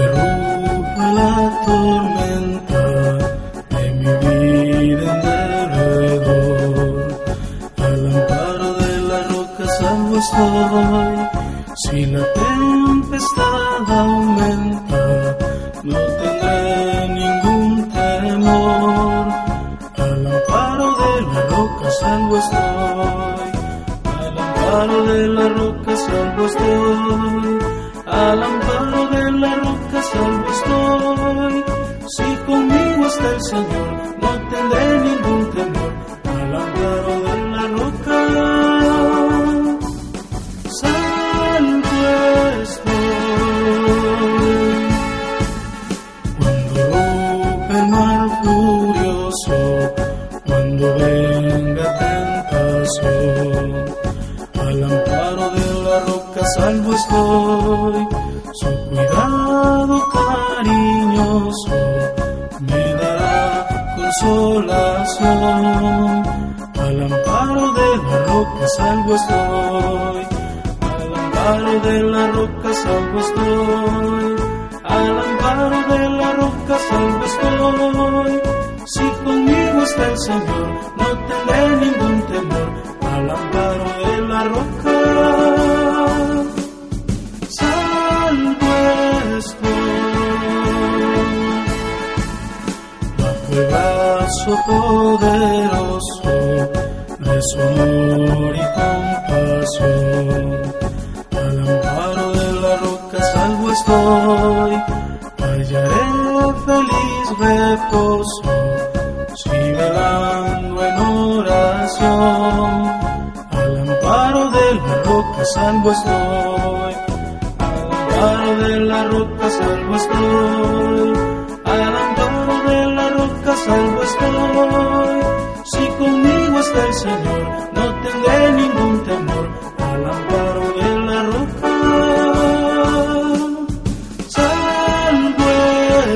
Aunque ruja la tormenta de mi vida en derredor, al amparo de la roca salvo estoy. Si la tempestad aumenta, no tendré ningún temor. Al amparo de la roca salvo estoy. Al amparo de la roca salvo estoy. Al amparo Señor, no tendré ningún temor. Al amparo de la roca salvo estoy. Cuando el mar furioso, cuando venga tentación, al amparo de la roca salvo estoy. Su cuidado cariñoso consolación. Al amparo de la roca salvo estoy. Al amparo de la roca salvo estoy. Al amparo de la roca salvo estoy. Si conmigo está el Señor, no tendré ningún temor. Al amparo de la roca brazo poderoso de su amor y compasión. Al amparo de la roca salvo estoy, hallaré feliz reposo, si velando en oración. Al amparo de la roca salvo estoy, al amparo de la roca salvo estoy,